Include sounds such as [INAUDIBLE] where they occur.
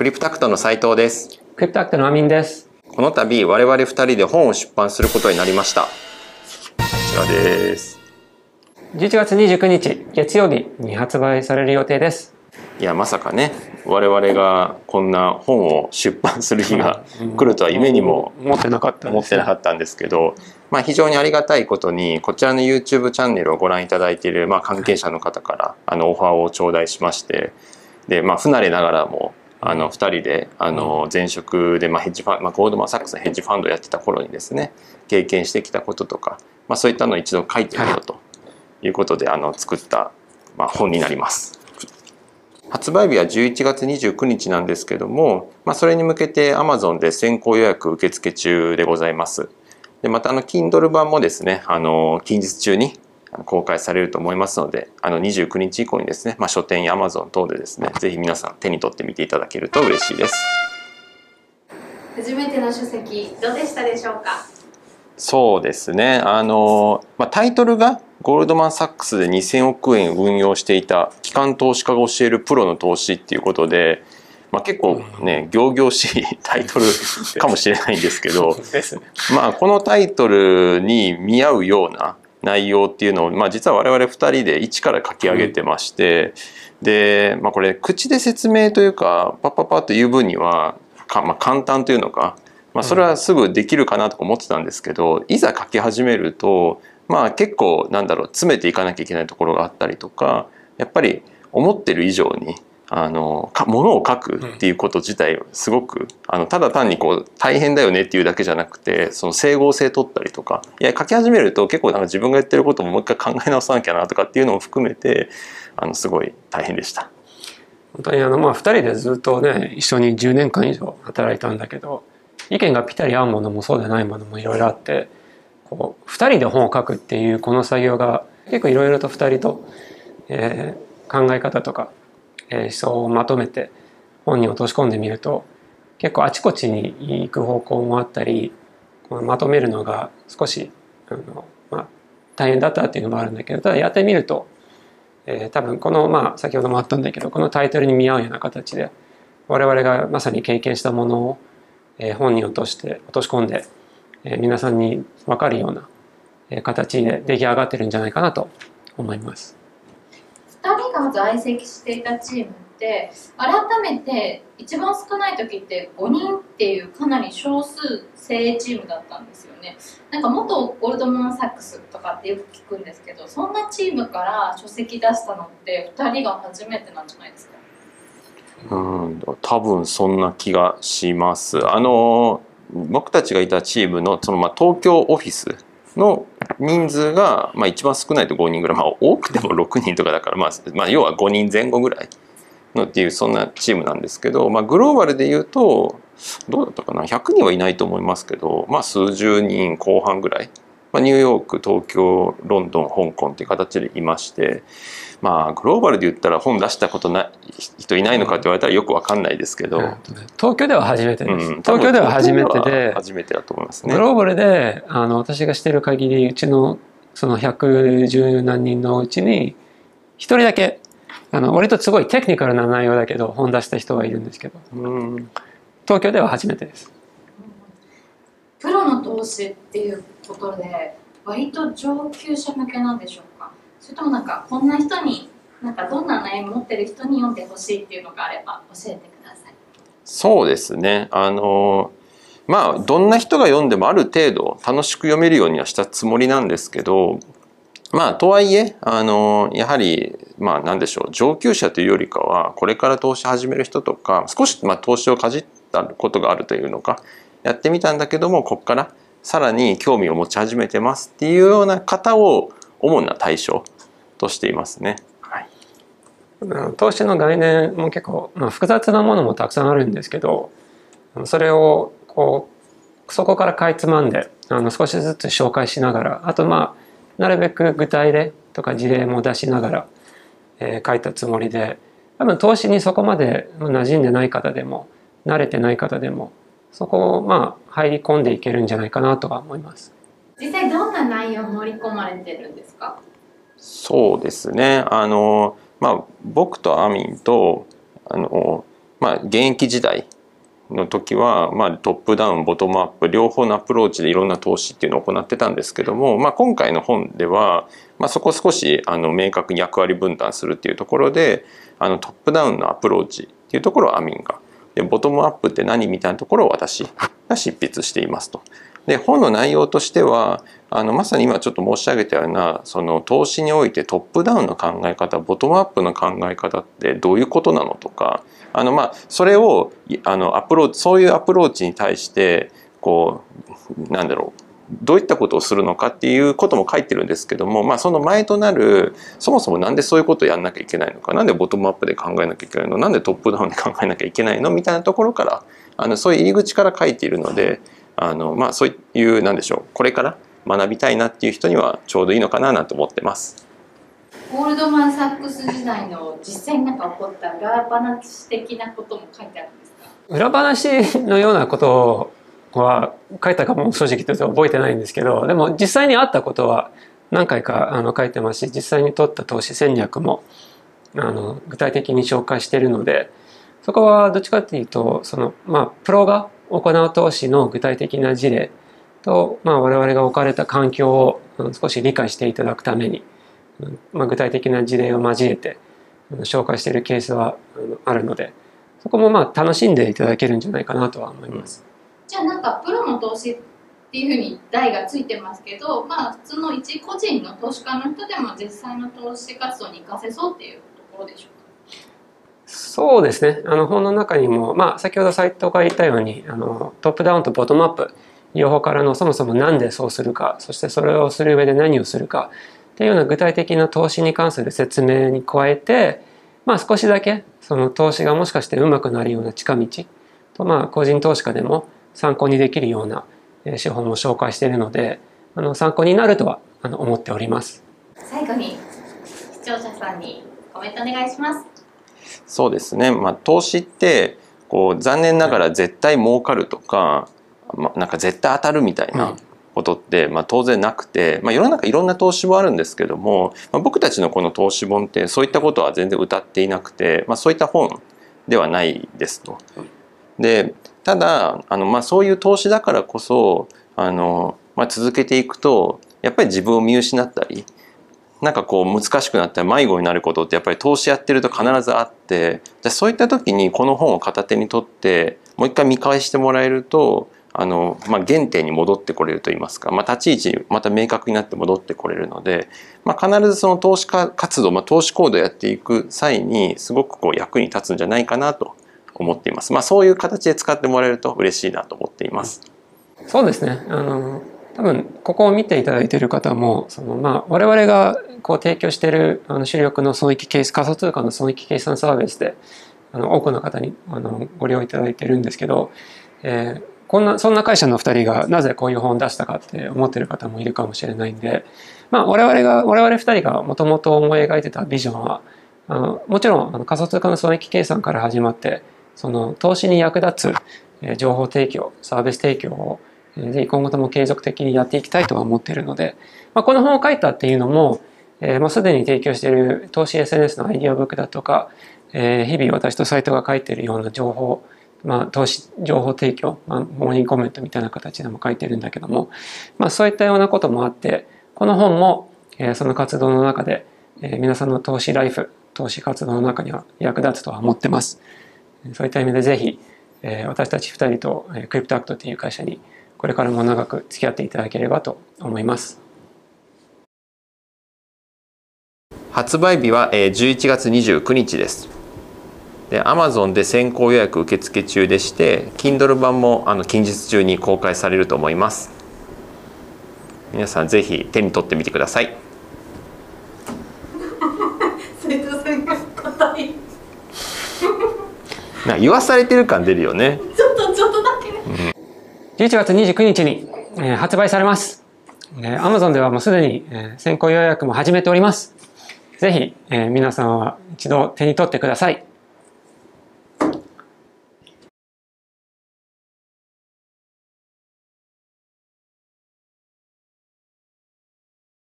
クリプタクトの斉藤です。クリプタクトのアミンです。この度我々二人で本を出版することになりました。こちらです。11月29日月曜日に発売される予定です。いやまさかね我々がこんな本を出版する日が来るとは夢にも思ってなかった思ってなかったんですけど、まあ、非常にありがたいことにこちらの YouTube チャンネルをご覧いただいている、まあ、関係者の方からあのオファーを頂戴しましてで、まあ、不慣れながらもあの2人であの前職で、まあ、ヘッジファン、まあ、ゴールドマン・サックスのヘッジファンドをやってた頃にですね経験してきたこととか、まあ、そういったのを一度書いてみようということであの作った、まあ、本になります。発売日は11月29日なんですけども、まあ、それに向けて Amazon で先行予約受付中でございます。でまたあの Kindle 版もですねあの近日中に公開されると思いますのであの29日以降にですね、まあ、書店や Amazon 等でですねぜひ皆さん手に取ってみていただけると嬉しいです。初めての書籍どうでしたでしょうか？そうですねあの、まあ、タイトルがゴールドマン・サックスで2000億円運用していた機関投資家が教えるプロの投資っていうことで、まあ、結構ね仰々しいタイトルかもしれないんですけど [LAUGHS] ですね。まあこのタイトルに見合うような内容っていうのを、まあ、実は我々2人で一から書き上げてまして、で、まあ、これ口で説明というかパッパッパッと言う分にはか、まあ、簡単というのか、まあ、それはすぐできるかなとか思ってたんですけどいざ書き始めると、まあ、結構なんだろう詰めていかなきゃいけないところがあったりとかやっぱり思ってる以上にあのかものを書くっていうこと自体すごくあのただ単にこう大変だよねっていうだけじゃなくてその整合性取ったりとかいや書き始めると結構なんか自分が言ってることももう一回考え直さなきゃなとかっていうのも含めてあのすごい大変でした。本当にあのまあ2人でずっとね一緒に10年間以上働いたんだけど意見がぴったり合うものもそうでないものもいろいろあってこう2人で本を書くっていうこの作業が結構いろいろと2人と、えー考え方とか、え思想をまとめて本に落とし込んでみると結構あちこちに行く方向もあったりまとめるのが少しあの、まあ、大変だったっていうのもあるんだけどただやってみるとえー多分このまあ先ほどもあったんだけどこのタイトルに見合うような形で我々がまさに経験したものを、えー本に落として落とし込んで、えー皆さんに分かるような、形で出来上がってるんじゃないかなと思います。2人が在籍していたチームって改めて一番少ない時って5人っていうかなり少数精鋭チームだったんですよねなんか元ゴールドマン・サックスとかってよく聞くんですけどそんなチームから書籍出したのって2人が初めてなんじゃないですか？うん多分そんな気がします。あの僕たちがいたチームのそのまあ東京オフィスの人数がまあ一番少ないと5人ぐらい、まあ、多くても6人とかだから、まあ、まあ要は5人前後ぐらいのっていうそんなチームなんですけど、まあ、グローバルで言うとどうだったかな？100人はいないと思いますけど、まあ、数十人後半ぐらい、まあ、ニューヨーク東京ロンドン香港っていう形でいまして。まあグローバルで言ったら本出したことない人いないのかって言われたらよくわかんないですけど、えーとね東京では初めてです。うん東京では初めてで初めてだと思いますねグ。ローバルであの私がしてる限りうちのその110何人のうちに一人だけあの割とすごいテクニカルな内容だけど本出した人がいるんですけどうん東京では初めてです。プロの投資っていうことで割と上級者向けなんでしょうか？それともなんかこんな人になんかどんな悩み持ってる人に読んでほしいっていうのがあれば教えてくださいそうですね。あのまあどんな人が読んでもある程度楽しく読めるようにはしたつもりなんですけど、まあとはいえあのやはりまあなんでしょう上級者というよりかはこれから投資始める人とか少しまあ投資をかじったことがあるというのかやってみたんだけどもここからさらに興味を持ち始めてますっていうような方を主な対象としていますね。はい。投資の概念も結構、まあ、複雑なものもたくさんあるんですけどそれをこうそこからかいつまんであの少しずつ紹介しながらあとまあなるべく具体例とか事例も出しながら、えー書いたつもりで多分投資にそこまで馴染んでない方でも慣れてない方でもそこをまあ入り込んでいけるんじゃないかなとは思います。実際どんな内容盛り込まれてるんですか？そうですねあの、まあ、僕とアミンとあのまあ、現役時代の時は、まあ、トップダウンボトムアップ両方のアプローチでいろんな投資っていうのを行ってたんですけども、まあ、今回の本では、まあ、そこを少しあの明確に役割分担するっていうところであのトップダウンのアプローチっていうところをアミンがでボトムアップって何みたいなところを私が執筆していますと。で本の内容としてはあのまさに今ちょっと申し上げたようなその投資においてトップダウンの考え方ボトムアップの考え方ってどういうことなのとかあのまあそれをあのアプローチそういうアプローチに対してこうなんだろうどういったことをするのかっていうことも書いてるんですけども、まあ、その前となるそもそもなんでそういうことをやんなきゃいけないのかなんでボトムアップで考えなきゃいけないのなんでトップダウンで考えなきゃいけないのみたいなところからあのそういう入り口から書いているのであの、まあ、そういうなんでしょうこれから学びたいなっていう人にはちょうどいいのかななんて思ってます。ゴールドマン・サックス時代の実際になんか起こった裏話的なことも書いてあるんですか？裏話のようなことは書いたかも正直言うと覚えてないんですけどでも実際にあったことは何回かあの書いてますし実際に取った投資戦略もあの具体的に紹介しているのでそこはどっちかっていうとそのまあプロが行う投資の具体的な事例と、まあ、我々が置かれた環境を少し理解していただくために、まあ、具体的な事例を交えて紹介しているケースはあるのでそこもまあ楽しんでいただけるんじゃないかなとは思います。じゃあなんかプロの投資っていうふうに題がついてますけど、まあ、普通の一個人の投資家の人でも実際の投資活動に生かせそうっていうところでしょうか？そうですね。あの本の中にも、まあ、先ほど斉藤が言ったようにあのトップダウンとボトムアップ両方からのそもそも何でそうするかそしてそれをする上で何をするかっていうような具体的な投資に関する説明に加えて、まあ、少しだけその投資がもしかしてうまくなるような近道と、まあ、個人投資家でも参考にできるような手法も紹介しているのであの参考になるとはあの思っております。最後に視聴者さんにコメントお願いします。そうですね、まあ、投資ってこう残念ながら絶対儲かるとか、まあ、なんか絶対当たるみたいなことって、まあ、当然なくて、まあ、世の中いろんな投資もあるんですけども、まあ、僕たちのこの投資本ってそういったことは全然歌っていなくて、まあ、そういった本ではないですと。でただあの、まあ、そういう投資だからこそあの、まあ、続けていくとやっぱり自分を見失ったりなんかこう難しくなったり迷子になることってやっぱり投資やってると必ずあってじゃそういった時にこの本を片手に取ってもう一回見返してもらえるとあの、まあ、原点に戻ってこれると言いますか、まあ、立ち位置また明確になって戻ってこれるので、まあ、必ずその投資家活動、まあ、投資行動をやっていく際にすごくこう役に立つんじゃないかなと思っています。まあ、そういう形で使ってもらえると嬉しいなと思っています。そうですね。あの多分ここを見ていただいている方もその、まあ、我々がこう提供しているあの主力の損益計仮想通貨の損益計算サービスであの多くの方にあのご利用いただいているんですけど、えー、こんなそんな会社の2人がなぜこういう本を出したかって思っている方もいるかもしれないんで、まあ、我々が我々2人がもともと思い描いてたビジョンはあのもちろんあの仮想通貨の損益計算から始まってその投資に役立つ情報提供サービス提供をぜひ今後とも継続的にやっていきたいとは思っているので、まあ、この本を書いたっていうのも、えー、まあすでに提供している投資 SNS のアイディアブックだとか、えー、日々私とサイトが書いているような情報、まあ、投資情報提供、まあ、モーニングコメントみたいな形でも書いてるんだけども、まあ、そういったようなこともあってこの本も、えー、その活動の中で、えー、皆さんの投資ライフ投資活動の中には役立つとは思ってます。そういった意味でぜひ、えー、私たち2人と、えー、クリプトアクトという会社にこれからも長く付き合っていただければと思います。発売日は11月29日です。で Amazon で先行予約受付中でして Kindle 版もあの近日中に公開されると思います。皆さんぜひ手に取ってみてください。な言わされてる感出るよね。ちょっとちょっとだけ。うん11月29日に、えー、発売されます。えー、Amazon ではもうすでに、えー、先行予約も始めております。ぜひ、えー、皆さんは一度手に取ってください。